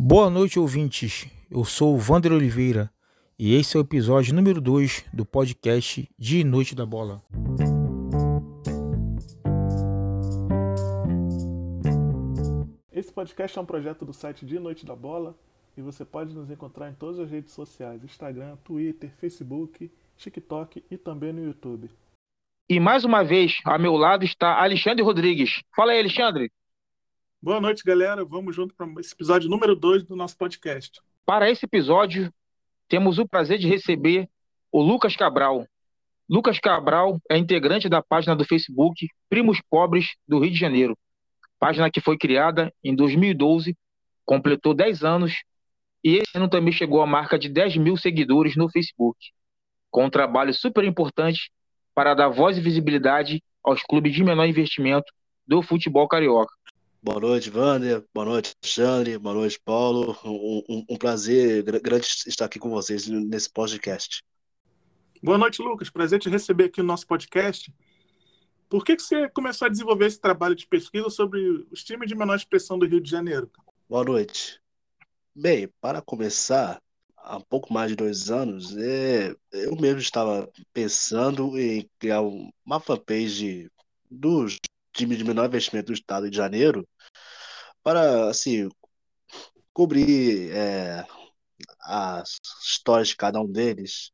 Boa noite, ouvintes. Eu sou o Vander Oliveira e esse é o episódio número 2 do podcast Dia e Noite da Bola. Esse podcast é um projeto do site Dia e Noite da Bola e você pode nos encontrar em todas as redes sociais: Instagram, Twitter, Facebook, TikTok e também no YouTube. E mais uma vez, ao meu lado está Alexandre Rodrigues. Fala aí, Alexandre. Boa noite, galera. Vamos junto para esse episódio número 2 do nosso podcast. Para esse episódio, temos o prazer de receber o Lucas Cabral. Lucas Cabral é integrante da página do Facebook Primos Pobres do Rio de Janeiro, página que foi criada em 2012, completou 10 anos e esse ano também chegou à marca de 10 mil seguidores no Facebook, com um trabalho super importante para dar voz e visibilidade aos clubes de menor investimento do futebol carioca. Boa noite, Wander. Boa noite, Alexandre. Boa noite, Paulo. Um, um, um, prazer grande estar aqui com vocês nesse podcast. Boa noite, Lucas. Prazer te receber aqui no nosso podcast. Por que, que você começou a desenvolver esse trabalho de pesquisa sobre os times de menor expressão do Rio de Janeiro? Boa noite. Bem, para começar, há pouco mais de dois anos, é, eu mesmo estava pensando em criar uma fanpage dos time de menor investimento do estado de Janeiro para assim cobrir é, as histórias de cada um deles,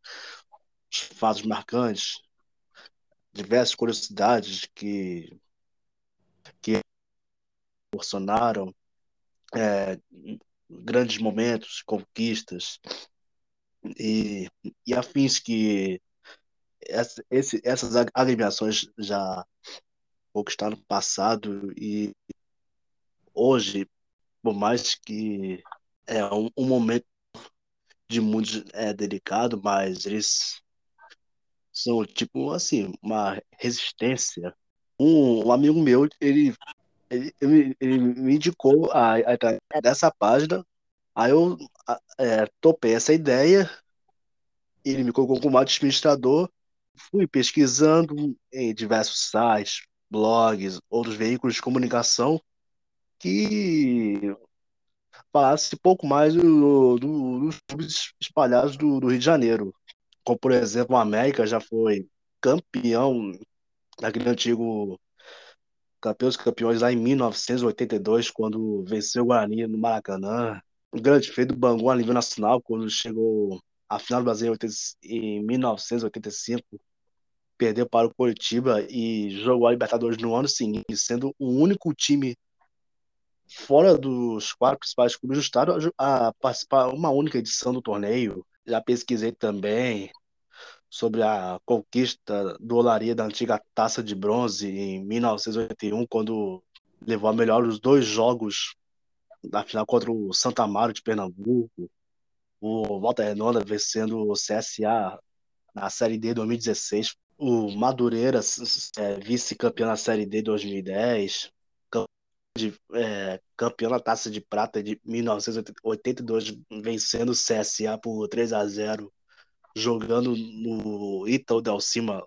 os fatos marcantes, diversas curiosidades que que proporcionaram é, grandes momentos, conquistas e, e afins que essa, esse, essas agremiações já ou que está no passado e hoje, por mais que é um, um momento de muitos é delicado, mas eles são tipo assim uma resistência. Um, um amigo meu ele ele, ele, ele me indicou a, a, dessa página, aí eu é, topei essa ideia, ele me colocou como administrador, fui pesquisando em diversos sites, blogs, outros veículos de comunicação que falasse pouco mais do, do, dos clubes espalhados do, do, Rio de Janeiro. Como, por exemplo, o América já foi campeão daquele antigo campeão dos campeões lá em 1982, quando venceu o Guarani no Maracanã. O grande feito do Bangu a nível nacional, quando chegou à final do Brasil em 1985 perdeu para o Curitiba e jogou a Libertadores no ano seguinte, sendo o único time fora dos quatro principais clubes do estado a participar uma única edição do torneio. Já pesquisei também sobre a conquista do Olaria da antiga Taça de Bronze em 1981, quando levou a melhor os dois jogos da final contra o Santa Amaro de Pernambuco, o Volta Redonda vencendo o CSA na Série D 2016 o Madureira, é, vice-campeão na Série D 2010, de, é, campeão na Taça de Prata de 1982, vencendo o CSA por 3 a 0 jogando no Itaú Del Cima,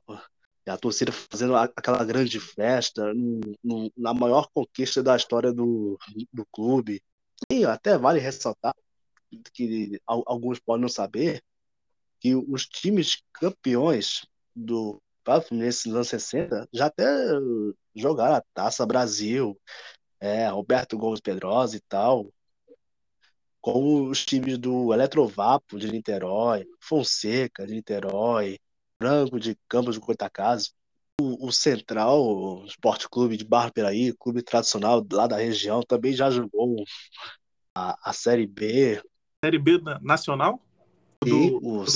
a torcida fazendo aquela grande festa, no, no, na maior conquista da história do, do clube. E até vale ressaltar que alguns podem não saber que os times campeões do Fluminense nos anos 60 já até jogaram a Taça Brasil, é, Roberto Gomes Pedrosa e tal, como os times do Eletrovapo de Niterói, Fonseca de Niterói, Branco de Campos de Goitacazes, o, o Central o Esporte Clube de Barra Peraí, clube tradicional lá da região, também já jogou a, a Série B. Série B nacional? E do... o, do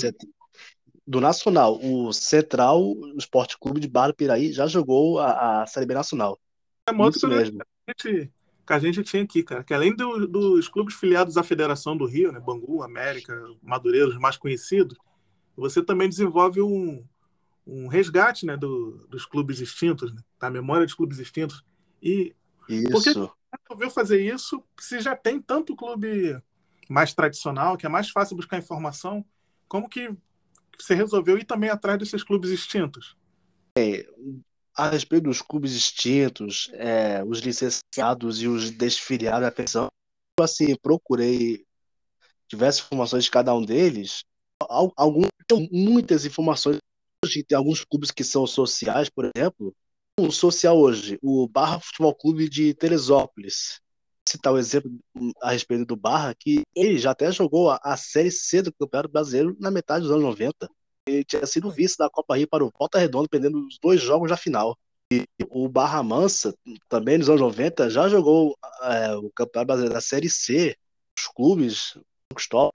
Nacional. O Central, o Esporte Clube de Barra Piraí, já jogou a, a Série B Nacional. É muito Isso mesmo. Que a, gente, que a gente tinha aqui, cara. Que além do, dos clubes filiados à Federação do Rio, né, Bangu, América, Madureira, os mais conhecidos, você também desenvolve um, um resgate né, do, dos clubes extintos, né, da memória dos clubes extintos. E isso. por que resolveu fazer isso se já tem tanto clube mais tradicional, que é mais fácil buscar informação? Como que você resolveu ir também atrás desses clubes extintos? É, a respeito dos clubes extintos, é, os licenciados e os desfiliados da pensão, assim, procurei diversas informações de cada um deles, alguns muitas informações tem alguns clubes que são sociais, por exemplo. Um social hoje, o Barra Futebol Clube de Teresópolis. Citar o um exemplo a respeito do Barra, que ele já até jogou a, a Série C do Campeonato Brasileiro na metade dos anos 90. Ele tinha sido vice da Copa Rio para o Volta Redonda, perdendo os dois jogos da final. E o Barra Mansa, também nos anos 90, já jogou é, o Campeonato Brasileiro da Série C. Os clubes, Cristóvão,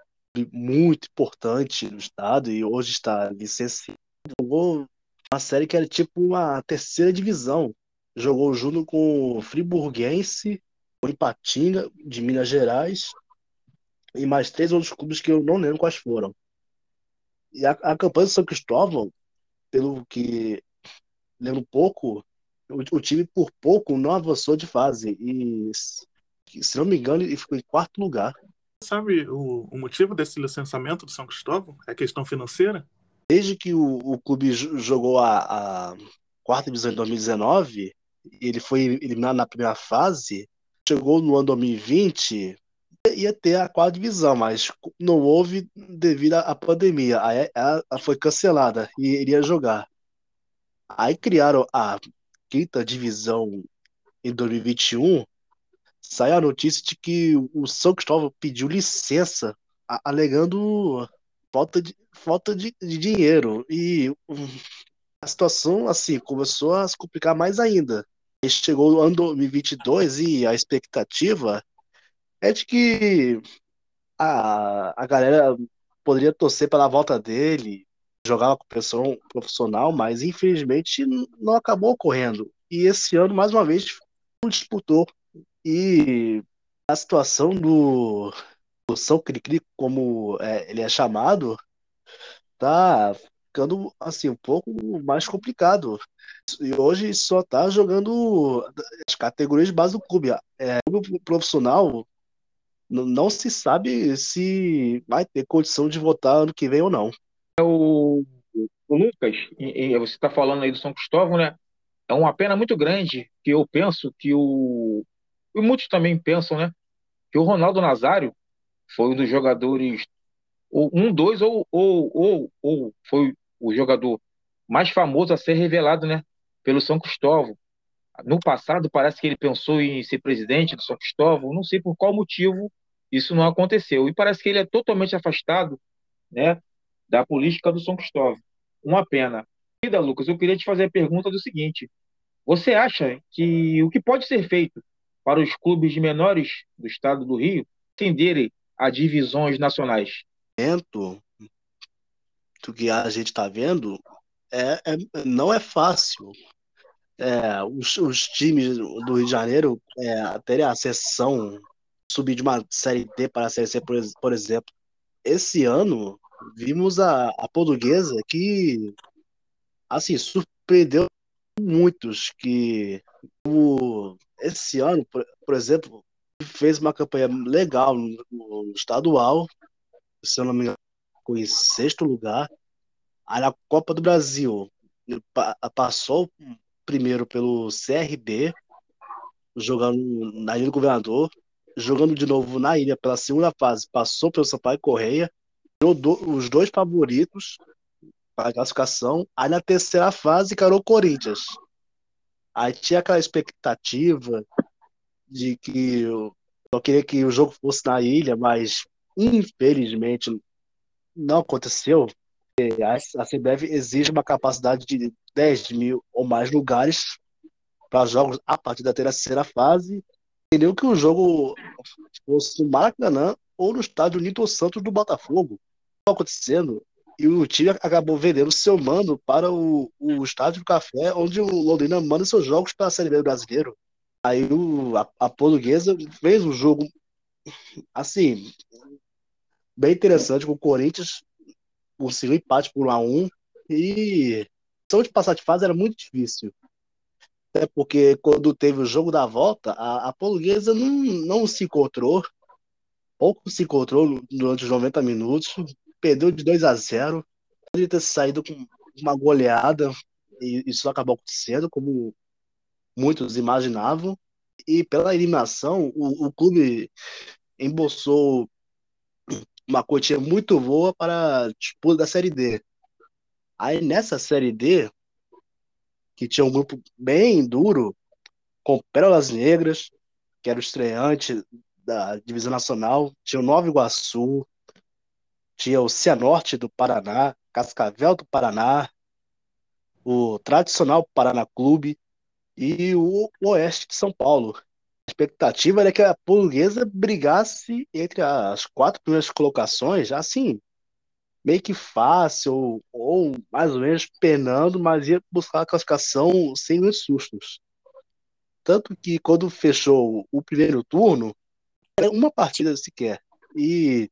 muito importante no estado e hoje está licenciado. Jogou uma série que era tipo uma terceira divisão. Jogou junto com o Friburguense, o Ipatinga, de Minas Gerais, e mais três outros clubes que eu não lembro quais foram. E a, a campanha do São Cristóvão, pelo que lembro pouco, o, o, time por pouco não avançou de fase. E, se não me engano, ele ficou em quarto lugar. Sabe o, o motivo desse licenciamento do São Cristóvão? É questão financeira? Desde que o, o clube jogou a, a quarta divisão em 2019, ele foi eliminado na primeira fase, chegou no ano 2020, ia ter a quarta divisão, mas não houve devido à pandemia. Aí ela foi cancelada e iria jogar. Aí criaram a quinta divisão em 2021. Saiu a notícia de que o São Cristóvão pediu licença, alegando falta de, falta de, de dinheiro. E um, a situação, assim, começou a se complicar mais ainda. E chegou o ano 2022 e a expectativa é de que a, a galera poderia torcer pela volta dele, jogar com profissional, mas infelizmente não acabou ocorrendo. E esse ano, mais uma vez, não disputou. E a situação do o São Cricri, como é, ele é chamado, tá ficando assim um pouco mais complicado. E hoje só tá jogando as categorias de base do clube. É, o profissional não se sabe se vai ter condição de votar ano que vem ou não. É o, o Lucas, você está falando aí do São Cristóvão, né? É uma pena muito grande que eu penso que o. E muitos também pensam, né? Que o Ronaldo Nazário foi um dos jogadores, ou um, dois, ou, ou, ou, ou foi o jogador mais famoso a ser revelado, né, pelo São Cristóvão. No passado, parece que ele pensou em ser presidente do São Cristóvão, não sei por qual motivo isso não aconteceu. E parece que ele é totalmente afastado né, da política do São Cristóvão. Uma pena. Querida Lucas, eu queria te fazer a pergunta do seguinte: você acha que o que pode ser feito para os clubes menores do estado do Rio atenderem a divisões nacionais? Do que a gente está vendo é, é, não é fácil. É, os, os, times do Rio de Janeiro é, terem a sessão subir de uma série D para a série C, por, por exemplo. Esse ano vimos a, a portuguesa que assim surpreendeu muitos que o, esse ano, por, por exemplo, fez uma campanha legal no, no estadual, se eu não me ficou em sexto lugar. Aí na Copa do Brasil passou primeiro pelo CRB, jogando na Ilha do Governador, jogando de novo na ilha pela segunda fase, passou pelo Sampaio Correia, os dois favoritos para a classificação. Aí na terceira fase, encarou o Corinthians. Aí tinha aquela expectativa de que eu, eu queria que o jogo fosse na ilha, mas infelizmente não aconteceu. A CBF exige uma capacidade de 10 mil ou mais lugares para jogos a partir da terceira fase. Queriam que o jogo fosse no Maracanã ou no estádio Nito Santos do Botafogo. Não acontecendo. E o time acabou vendendo seu mando para o, o estádio do Café, onde o Londrina manda seus jogos para a Série B brasileiro. Aí o, a, a portuguesa fez um jogo assim bem interessante com o Corinthians, conseguiu empate por 1 a 1 e só de passar de fase era muito difícil. Até porque quando teve o jogo da volta, a, a portuguesa não, não se encontrou, pouco se encontrou durante os 90 minutos, perdeu de 2 a 0 poderia ter saído com uma goleada, e isso acabou acontecendo, como muitos imaginavam. E pela eliminação, o, o clube embolsou uma quantia muito boa para a disputa da Série D. Aí nessa Série D, que tinha um grupo bem duro, com Pérolas Negras, que era o estreante da divisão nacional, tinha o Nova Iguaçu, tinha o Cianorte do Paraná, Cascavel do Paraná, o tradicional Paraná Clube e o Oeste de São Paulo. Expectativa era que a portuguesa brigasse entre as quatro primeiras colocações, assim, meio que fácil, ou, mais ou menos penando, mas ia buscar a classificação sem os sustos. Tanto que quando fechou o primeiro turno, era uma partida sequer. E,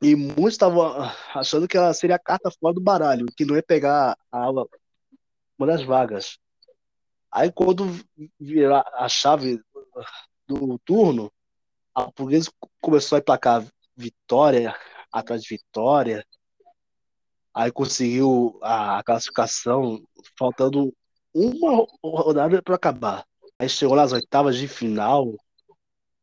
e muitos estavam achando que ela seria a carta fora do baralho, que não ia pegar a, uma das vagas. Aí quando virar a chave do turno, a portuguesa começou a emplacar vitória atrás de vitória. Aí conseguiu a classificação faltando uma rodada para acabar. Aí chegou nas oitavas de final.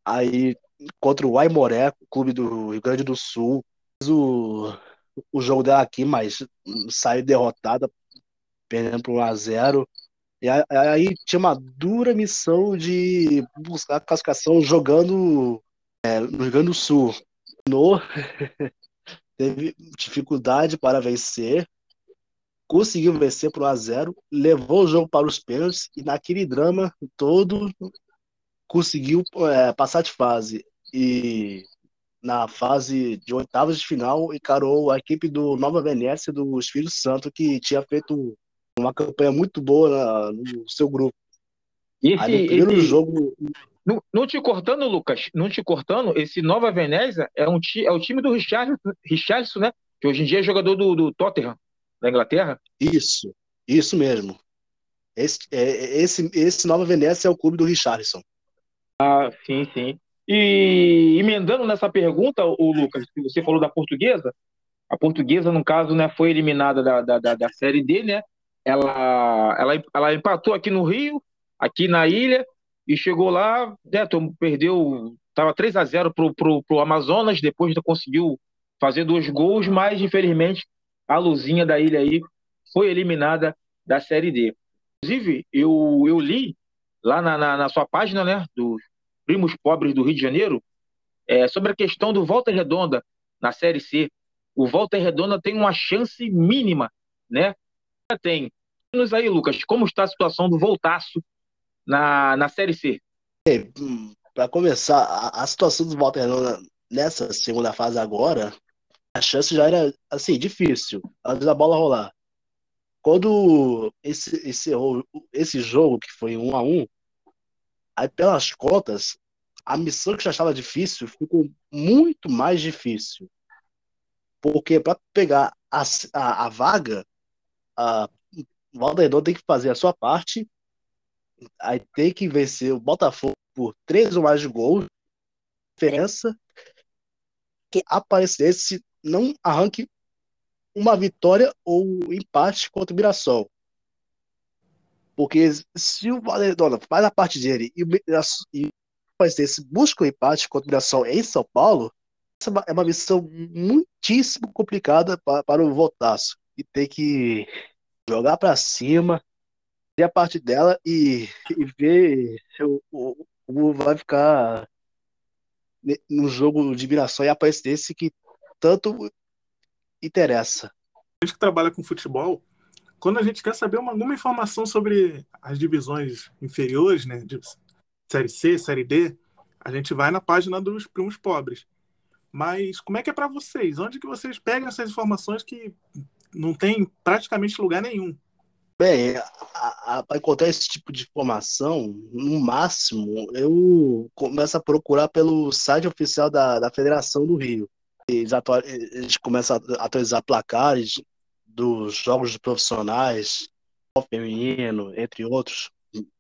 Aí contra o Aimoré, clube do Rio Grande do Sul. O, o jogo dela aqui, mas saiu derrotada, perdendo por 1x0. E aí tinha uma dura missão de buscar a classificação jogando é, no Rio Grande do Sul. No, teve dificuldade para vencer, conseguiu vencer por 1 a 0 levou o jogo para os pênaltis e naquele drama todo conseguiu é, passar de fase. E na fase de oitavas de final encarou a equipe do Nova Venécia do Espírito Santo, que tinha feito uma campanha muito boa na, no seu grupo. Esse, Aí, primeiro esse... jogo. Não, não, te cortando, Lucas, não te cortando, esse Nova Veneza é, um é o time do Richardson, Richardson, né? Que hoje em dia é jogador do, do Tottenham, da Inglaterra. Isso, isso mesmo. Esse, é, esse, esse Nova Veneza é o clube do Richardson. Ah, sim, sim. E emendando nessa pergunta, o Lucas, que você falou da portuguesa, a portuguesa, no caso, né, foi eliminada da, da, da, da Série D, né? Ela, ela, ela empatou aqui no Rio, aqui na ilha, e chegou lá, né, perdeu, estava 3 a 0 pro, pro, pro Amazonas, depois conseguiu fazer dois gols, mas infelizmente a luzinha da ilha aí foi eliminada da Série D. Inclusive, eu, eu li lá na, na, na sua página, né, dos Primos Pobres do Rio de Janeiro, é, sobre a questão do Volta Redonda na Série C. O Volta Redonda tem uma chance mínima, né? Tem nos aí, Lucas, como está a situação do Voltaço na, na Série C? Para começar, a, a, situação do Walter nessa segunda fase agora, a chance já era assim difícil antes da bola rolar. Quando esse, esse, esse jogo, que foi um a um, aí pelas contas, a missão que já estava difícil ficou muito mais difícil. Porque para pegar a, a, a vaga, a, o Valdedor tem que fazer a sua parte, aí tem que vencer o Botafogo por três ou mais de gols, diferença que aparecesse não arranque uma vitória ou empate contra o Mirassol. Porque se o Valedona faz a parte dele e, e esse busca o um empate contra o Mirassol em São Paulo, essa é uma missão muitíssimo complicada para, para o Voltaço. E tem que jogar para cima, ver a parte dela e, e ver o, o, vai ficar no jogo de Mirassol e aparecer que tanto interessa. A gente que trabalha com futebol, quando a gente quer saber uma, alguma informação sobre as divisões inferiores, né, de Série C, Série D, a gente vai na página dos primos pobres. Mas como é que é para vocês? Onde que vocês pegam essas informações que não tem praticamente lugar nenhum. Bem, para encontrar esse tipo de informação, no máximo, eu começo a procurar pelo site oficial da, da Federação do Rio. Eles, atual, eles começam a atualizar placares dos jogos de profissionais, feminino, entre outros,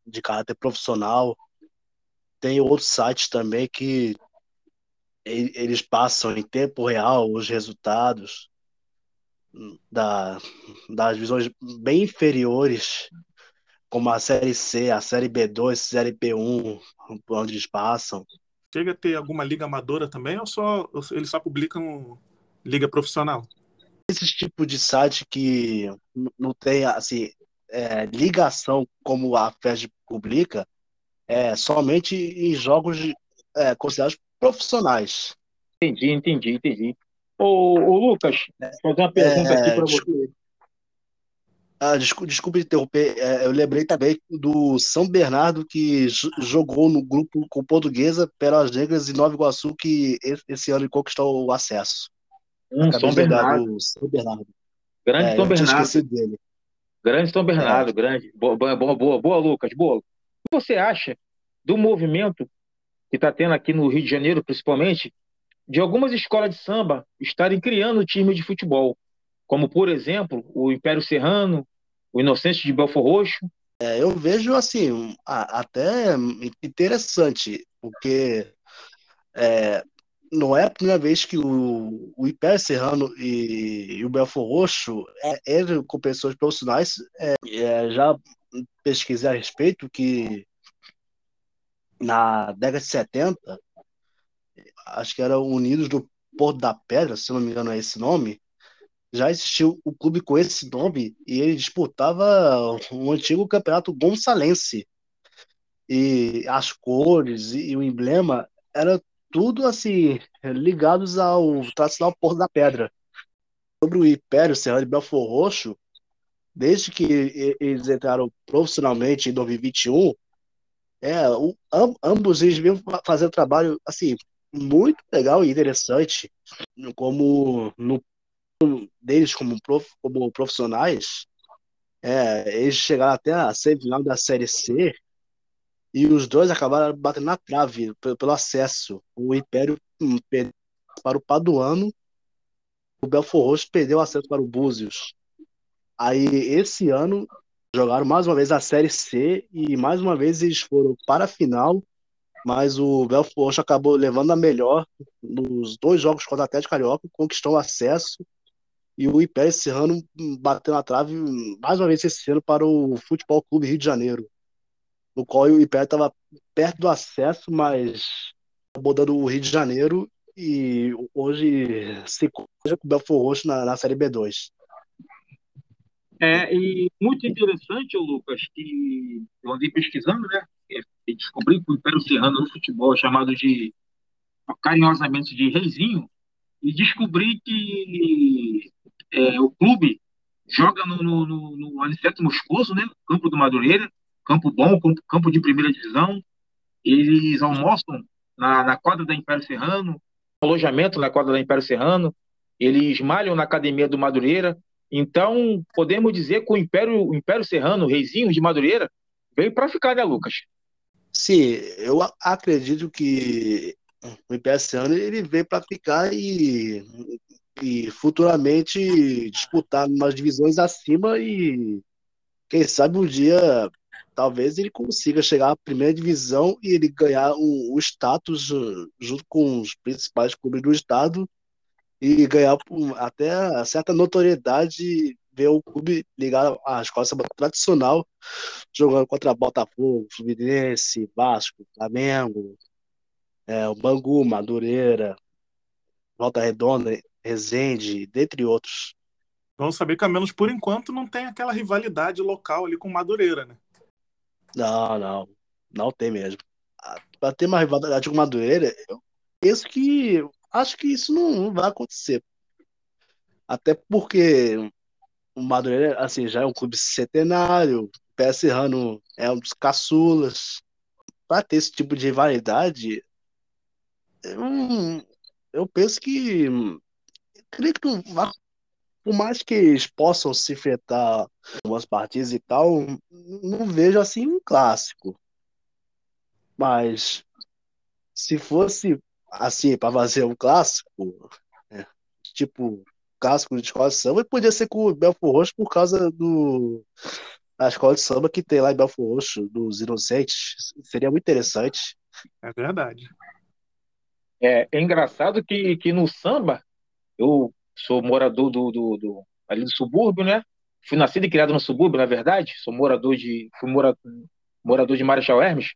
de caráter profissional. Tem outros sites também que eles passam em tempo real os resultados da, das divisões bem inferiores, como a Série C, a Série B2, a Série B1, onde eles passam. chega a ter alguma liga amadora também ou só eles só publicam liga profissional? Esse tipo de site que não tem assim é, ligação como a FED publica é somente em jogos é, considerados profissionais. Entendi, entendi, entendi. Ô, ô Lucas, fazer uma pergunta é, aqui para você. Ah, desculpa, desculpa interromper, é, eu lembrei também do São Bernardo que jogou no grupo com Portuguesa, Peras Negras e Nova Iguaçu, que esse ano conquistou o acesso. Hum, São Bernardo. São Bernardo. Grande é, São Bernardo. Dele. Grande São Bernardo, é. grande. Boa, boa, boa, boa, Lucas, boa. O que você acha do movimento que está tendo aqui no Rio de Janeiro, principalmente, de algumas escolas de samba estarem criando time de futebol? como por exemplo o Império Serrano, o Inocente de Belfor Roxo? É, eu vejo assim até interessante, porque é, não é a primeira vez que o, o Império Serrano e, e o Belfor Roxo, é, ele, com pessoas profissionais, é, é, já pesquisei a respeito que na década de 70, acho que era Unidos do Porto da Pedra, se não me engano é esse nome, já existiu o clube com esse nome e ele disputava um antigo campeonato gonçalense. E as cores e, o emblema era tudo assim ligados ao tradicional Porto da Pedra. Sobre o Império Serrano de Belfor Roxo, desde que eles entraram profissionalmente em 2021, é, o, ambos eles vêm fazendo trabalho assim muito legal e interessante, como no deles como, prof, como profissionais, é, eles chegaram até a semifinal da Série C e os dois acabaram batendo na trave pelo, acesso. O Império perdeu para o Paduano, o Belfor Roxo perdeu o acesso para o Búzios. Aí, esse ano, jogaram mais uma vez a Série C e mais uma vez eles foram para a final, mas o Belfor Roxo acabou levando a melhor nos dois jogos contra o Atlético Carioca, conquistou o acesso e o Império Serrano bateu na trave mais uma vez esse ano para o Futebol Clube Rio de Janeiro, no qual o Império estava perto do acesso, mas abordando o Rio de Janeiro e hoje se coja com o Belfor Roxo na, na Série B2. É, e muito interessante, Lucas, que eu andei pesquisando, né? E descobri que o Império Serrano no futebol é chamado de carinhosamente de Reizinho, e descobri que é, o clube joga no, no, no, no Aniceto Moscoso, né? Campo do Madureira, campo bom, campo, campo de primeira divisão. Eles almoçam na, na quadra da Império Serrano, alojamento na quadra da Império Serrano. Eles malham na academia do Madureira. Então, podemos dizer que o Império, o Império Serrano, o Reizinho de Madureira, veio para ficar, né, Lucas? Sim, eu acredito que o Serrano ele veio para ficar e e futuramente disputar umas divisões acima e quem sabe um dia talvez ele consiga chegar à primeira divisão e ele ganhar o, o status junto com os principais clubes do estado e ganhar até certa notoriedade ver o clube ligado à escola samba tradicional jogando contra Botafogo, Fluminense, Vasco, Flamengo, é, o Bangu, Madureira, Volta Redonda, Resende, dentre outros. Vamos saber que, ao menos por enquanto, não tem aquela rivalidade local ali com Madureira, né? Não, não. Não tem mesmo. Para ter uma rivalidade com Madureira, eu penso que. Acho que isso não vai acontecer. Até porque o Madureira, assim, já é um clube centenário, o Pé Serrano é um dos caçulas. Para ter esse tipo de rivalidade, eu, eu penso que creio que não. Por mais que eles possam se enfrentar algumas partidas e tal, não vejo assim um clássico. Mas se fosse assim para fazer um clássico, é, tipo clássico de escola de samba, podia ser com o Belfor Roxo por causa do a escola de samba que tem lá em Belfor Roxo, dos Inocentes. Seria muito interessante. É verdade. É, é engraçado que, que no samba eu sou morador do, do, do, ali do subúrbio, né? Fui nascido e criado no subúrbio, na verdade. Sou morador de fui morador, morador de Marechal Hermes,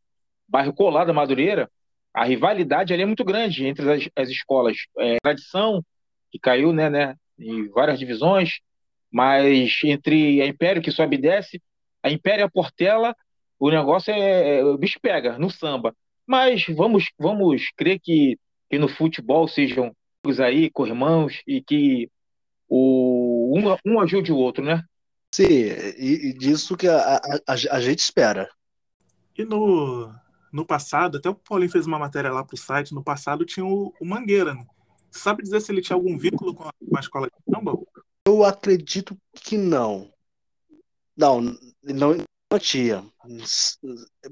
bairro colado da Madureira. a rivalidade ali é muito grande entre as, as escolas. É, tradição, que caiu né, né, em várias divisões, mas entre a Império, que sobe e desce, a Império e a Portela, o negócio é, é. O bicho pega no samba. Mas vamos, vamos crer que, que no futebol sejam aí, com irmãos, e que o, um, um ajude o outro, né? Sim, e, e disso que a, a, a, gente espera. E no, no passado, até o Paulinho fez uma matéria lá pro site, no passado tinha o, o Mangueira, né? Sabe dizer se ele tinha algum vínculo com a, com a escola de samba? Eu acredito que não. Não, não, não tinha.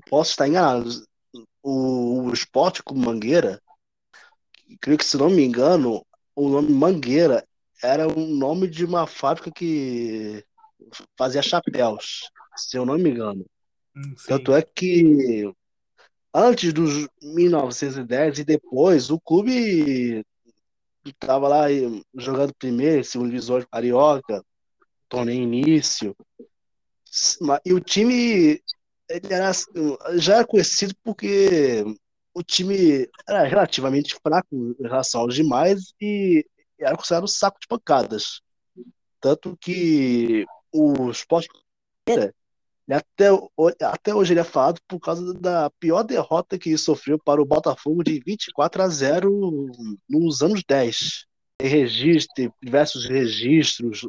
Posso estar enganado. O, o esporte com Mangueira, creio que se não me engano, o nome Mangueira era o nome de uma fábrica que fazia chapéus, se eu não me engano. Hum, Tanto é que antes dos 1910 e depois, o clube estava lá jogando primeiro, segundo divisor carioca, torneio início. E o time era, já era conhecido porque o time era relativamente fraco em relação aos demais e era considerado um saco de pancadas. Tanto que o Sport até, até hoje ele é falado por causa da pior derrota que ele sofreu para o Botafogo de 24 a 0 nos anos 10. Tem registro, diversos registros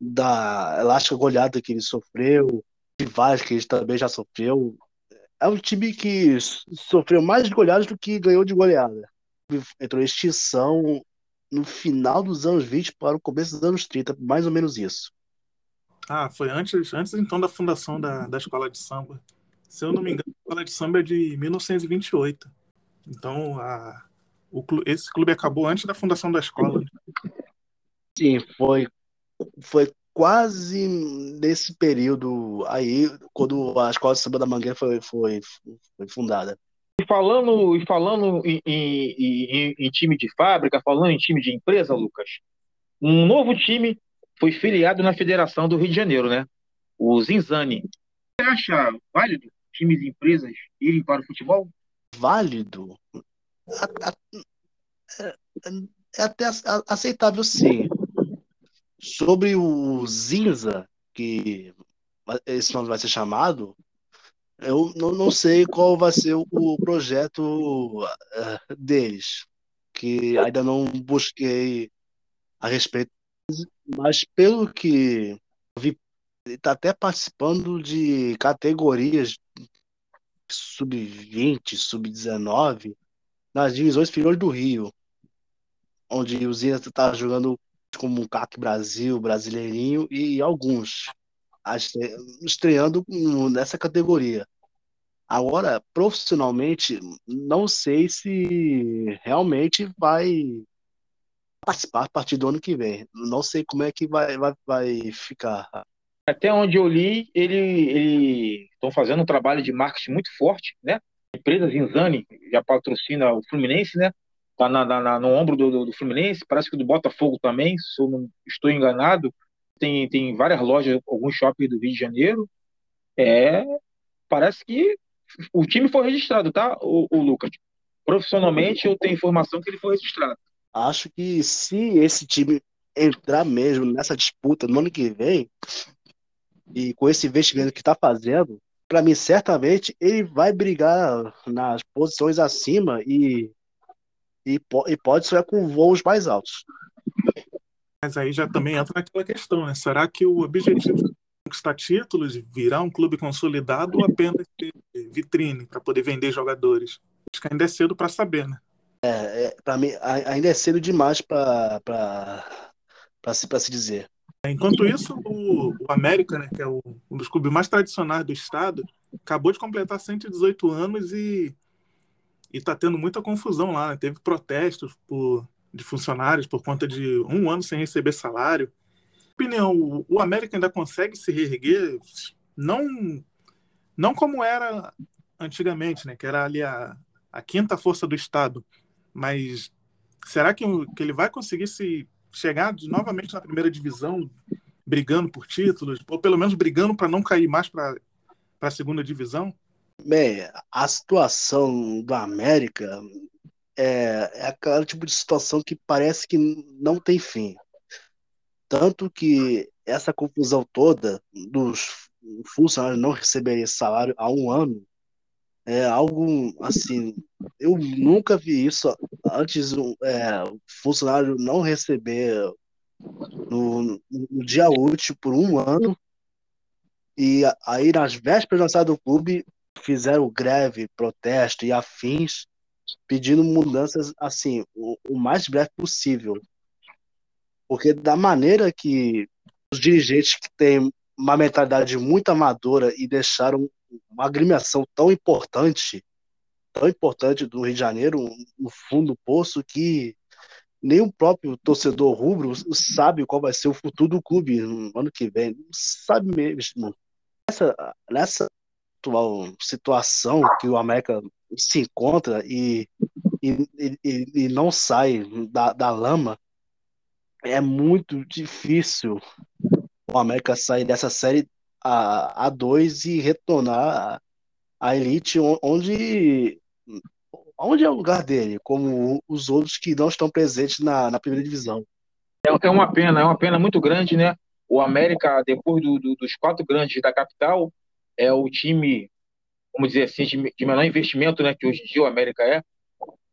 da elástica goleada que ele sofreu, rivais que ele também já sofreu. É um time que sofreu mais goleadas do que ganhou de goleada. Entrou em extinção no final dos anos 20 para o começo dos anos 30, mais ou menos isso. Ah, foi antes, antes então da fundação da, da escola de samba. Se eu não me engano, a escola de samba é de 1928. Então, a, o, esse clube acabou antes da fundação da escola. Sim, foi, foi quase nesse período aí, quando a escola de samba da Mangueira foi, foi, foi fundada. E falando, e falando em, em, em, em time de fábrica, falando em time de empresa, Lucas, um novo time foi filiado na Federação do Rio de Janeiro, né? O Zinzani. Você acha válido times e empresas irem para o futebol? Válido? É até aceitável, sim. Sobre o Zinza, que esse nome vai ser chamado, eu não, sei qual vai ser o projeto uh, deles, que ainda não busquei a respeito mas pelo que vi, ele está até participando de categorias sub-20, sub-19 nas divisões inferiores do Rio, onde o Zina está jogando como CAC Brasil, Brasileirinho e alguns estreando nessa categoria. Agora, profissionalmente, não sei se realmente vai participar a partir do ano que vem. Não sei como é que vai, vai, vai ficar. Até onde eu li, ele estão fazendo um trabalho de marketing muito forte, né? A empresa Zinzani já patrocina o Fluminense, né? Tá na, na, no ombro do, do, Fluminense, parece que do Botafogo também, se eu não estou enganado. Tem, tem várias lojas, alguns shoppings do Rio de Janeiro. É, parece que o time foi registrado, tá, o, o Lucas? Profissionalmente, eu tenho informação que ele foi registrado. Acho que se esse time entrar mesmo nessa disputa no ano que vem, e com esse investimento que está fazendo, para mim, certamente, ele vai brigar nas posições acima e, e, e pode ser com voos mais altos. Mas aí já também entra naquela questão, né? Será que o objetivo de conquistar títulos, virar um clube consolidado ou apenas vitrine para poder vender jogadores? Acho que ainda é cedo para saber, né? É, é para mim ainda é cedo demais para se, se dizer. Enquanto isso, o, o, América, né, que é o, um dos clubes mais tradicionais do estado, acabou de completar 118 anos e está tendo muita confusão lá. Né? Teve protestos por, de funcionários por conta de um ano sem receber salário. Opinião, o, o América ainda consegue se reerguer? Não, não como era antigamente, né, que era ali a, a quinta força do estado. Mas será que, que ele vai conseguir se chegar de, novamente na primeira divisão, brigando por títulos, ou pelo menos brigando para não cair mais para a segunda divisão? Bem, a situação do América é, é aquele tipo de situação que parece que não tem fim. Tanto que essa confusão toda dos funcionários não receberem salário há um ano é algo assim. Eu nunca vi isso antes. É, funcionário não receber no, no dia útil por um ano e aí nas vésperas da do clube fizeram greve, protesto e afins, pedindo mudanças assim o, o mais breve possível. Porque da maneira que os dirigentes que têm uma mentalidade muito amadora e deixaram uma agremiação tão importante, tão importante do Rio de Janeiro, no fundo do poço, que nem o próprio torcedor rubro sabe qual vai ser o futuro do clube no ano que vem. Não sabe mesmo. Nessa, nessa atual situação que o América se encontra e, e, e, e não sai da, da lama, é muito difícil o América sair dessa série a, a dois e retornar à elite onde onde é o lugar dele, como os outros que não estão presentes na, na primeira divisão. É, é uma pena, é uma pena muito grande, né? O América, depois do, do, dos quatro grandes da capital, é o time, vamos dizer assim, de, de menor investimento, né? Que hoje em dia o América é,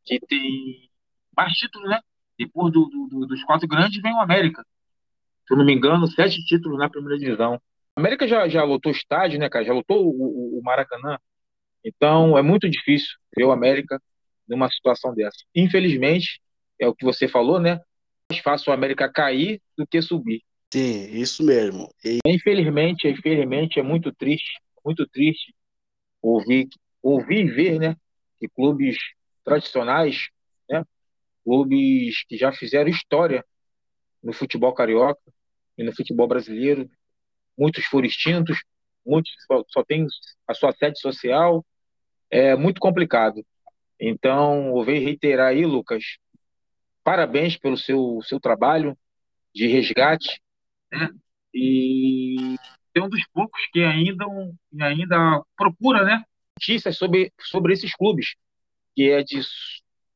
que tem mais títulos, né? Depois do, do, dos quatro grandes vem o América. Se eu não me engano, sete títulos na primeira divisão. O América já, já lotou estádio, né, cara? Já lotou o, o Maracanã. Então é muito difícil ver o América numa situação dessa. Infelizmente, é o que você falou, né? Mais fácil o América cair do que subir. Sim, isso mesmo. E... Infelizmente, infelizmente é muito triste, muito triste ouvir, ouvir e ver, né, que clubes tradicionais, né, clubes que já fizeram história no futebol carioca e no futebol brasileiro, muitos foram extintos, muitos só, só têm a sua sede social, é muito complicado. Então, eu venho reiterar aí, Lucas, parabéns pelo seu, seu trabalho de resgate, né? E é um dos poucos que ainda, ainda procura, né? Notícias sobre, sobre esses clubes, que é de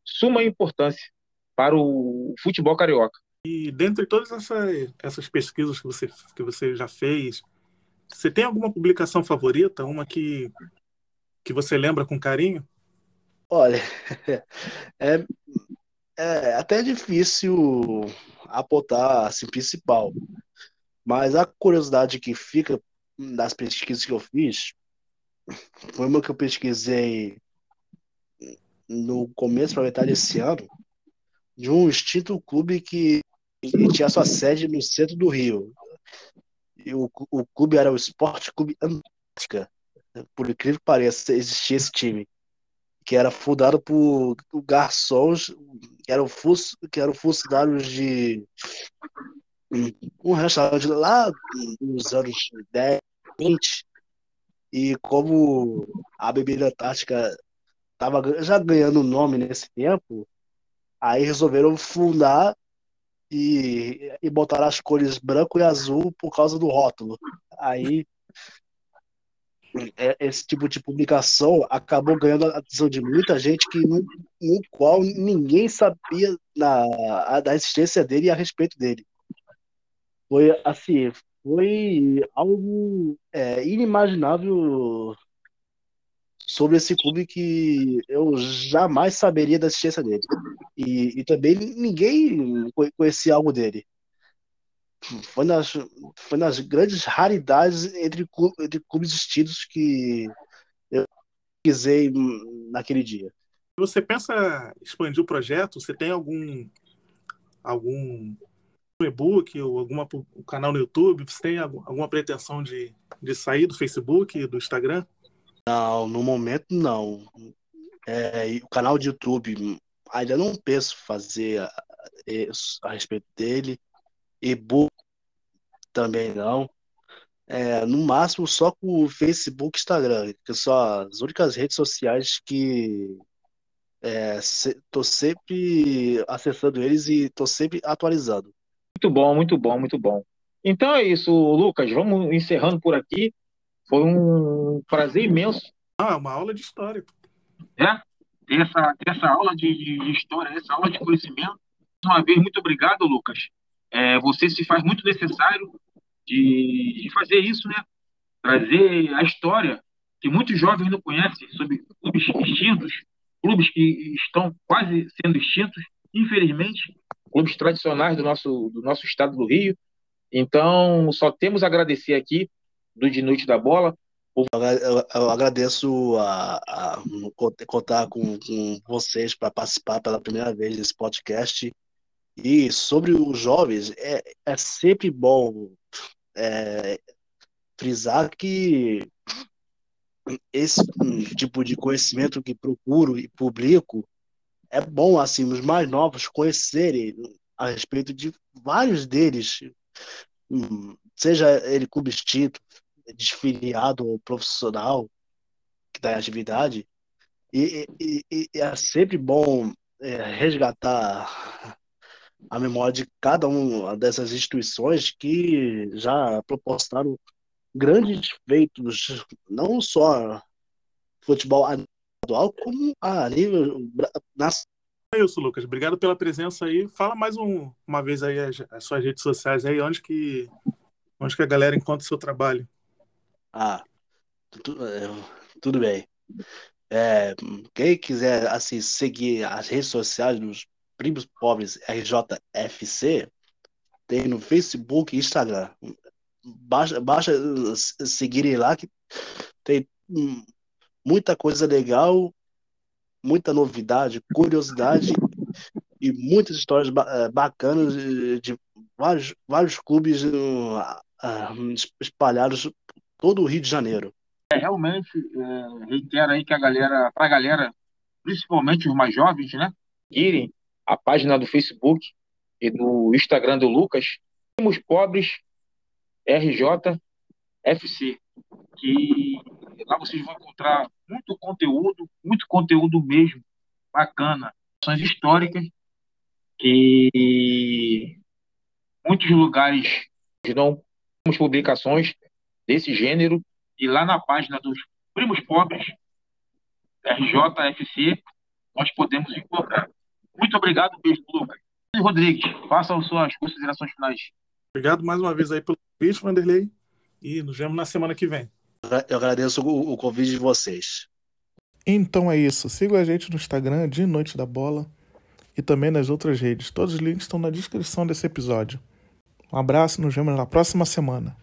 suma importância para o futebol carioca. E dentre todas essas, essas pesquisas que você, que você já fez, você tem alguma publicação favorita? Uma que, que você lembra com carinho? Olha, é, é até difícil apontar assim, principal, mas a curiosidade que fica das pesquisas que eu fiz foi uma que eu pesquisei no começo para metade desse ano, de um extinto clube que tinha sua sede no centro do Rio. E o, o clube era o Esporte Clube Antártica. Por incrível que pareça, existia esse time que era fundado por garçons que eram, que eram funcionários de um restaurante lá nos anos 10, 20, e como a bebida antártica estava já ganhando nome nesse tempo, aí resolveram fundar e, e botaram as cores branco e azul por causa do rótulo. Aí é, esse tipo de publicação acabou ganhando a atenção de muita gente que no, no qual ninguém sabia da, da existência dele e a respeito dele. Foi assim, foi algo é, inimaginável sobre esse clube que eu jamais saberia da existência dele. E, e também ninguém conhecia algo dele foi nas, foi nas grandes raridades entre, entre clubes distintos que eu pesquisei naquele dia. Você pensa expandir o projeto? Você tem algum algum e-book ou alguma um canal no YouTube? Você tem alguma pretensão de, de sair do Facebook, do Instagram? Não, no momento não. É, o canal de YouTube ainda não penso fazer a, a respeito dele e-book também não. É, no máximo só com o Facebook e Instagram, que são as únicas redes sociais que estou é, sempre acessando eles e estou sempre atualizando. Muito bom, muito bom, muito bom. Então é isso, Lucas. Vamos encerrando por aqui. Foi um prazer imenso Ah, uma aula de história. É, ter essa, essa aula de, de, história, essa aula de conhecimento. Mais uma vez, muito obrigado, Lucas. É, você se faz muito necessário de, de fazer isso, né? Trazer a história que muitos jovens não conhecem sobre clubes extintos, clubes que estão quase sendo extintos, infelizmente, clubes tradicionais do nosso, do nosso estado do Rio. Então, só temos a agradecer aqui do De Noite da Bola. Eu agradeço a, a contar com, com vocês para participar pela primeira vez desse podcast. E sobre os jovens, é, é sempre bom é, frisar que esse tipo de conhecimento que procuro e publico é bom assim os mais novos conhecerem a respeito de vários deles, hum, seja ele clube extinto, desfiliado ou profissional em atividade, e, e, e, é sempre bom é, resgatar a memória de cada uma dessas instituições que já proporcionaram grandes feitos, não só futebol atual, como a nível nacional. É isso, Lucas. Obrigado pela presença aí. Fala mais um, uma vez aí as, as, suas redes sociais aí, onde que, onde que a galera encontra o seu trabalho. Ah, tudo, é, tudo bem. É, quem quiser assim, seguir as redes sociais dos Primos Pobres RJFC, tem no Facebook e Instagram baixa, baixa seguirem lá que tem muita coisa legal, muita novidade, curiosidade e muitas histórias eh, bacanas de, vários, vários clubes uh, espalhados todo o Rio de Janeiro. É, realmente, é, reitero aí que a galera, para a galera, principalmente os mais jovens, né, irem a página do Facebook e do Instagram do Lucas, os pobres RJFC, que lá vocês vão encontrar muito conteúdo, muito conteúdo mesmo, bacana, ações históricas, que muitos lugares não temos publicações desse gênero, e lá na página dos Primos Pobres, RJFC, nós podemos encontrar. Muito obrigado, beijo, Lucas. Rodrigues, façam suas considerações finais. Obrigado mais uma vez aí pelo convite, Vanderlei. E nos vemos na semana que vem. Eu agradeço o, o convite de vocês. Então é isso. Siga a gente no Instagram de Noite da Bola e também nas outras redes. Todos os links estão na descrição desse episódio. Um abraço, nos vemos na próxima semana.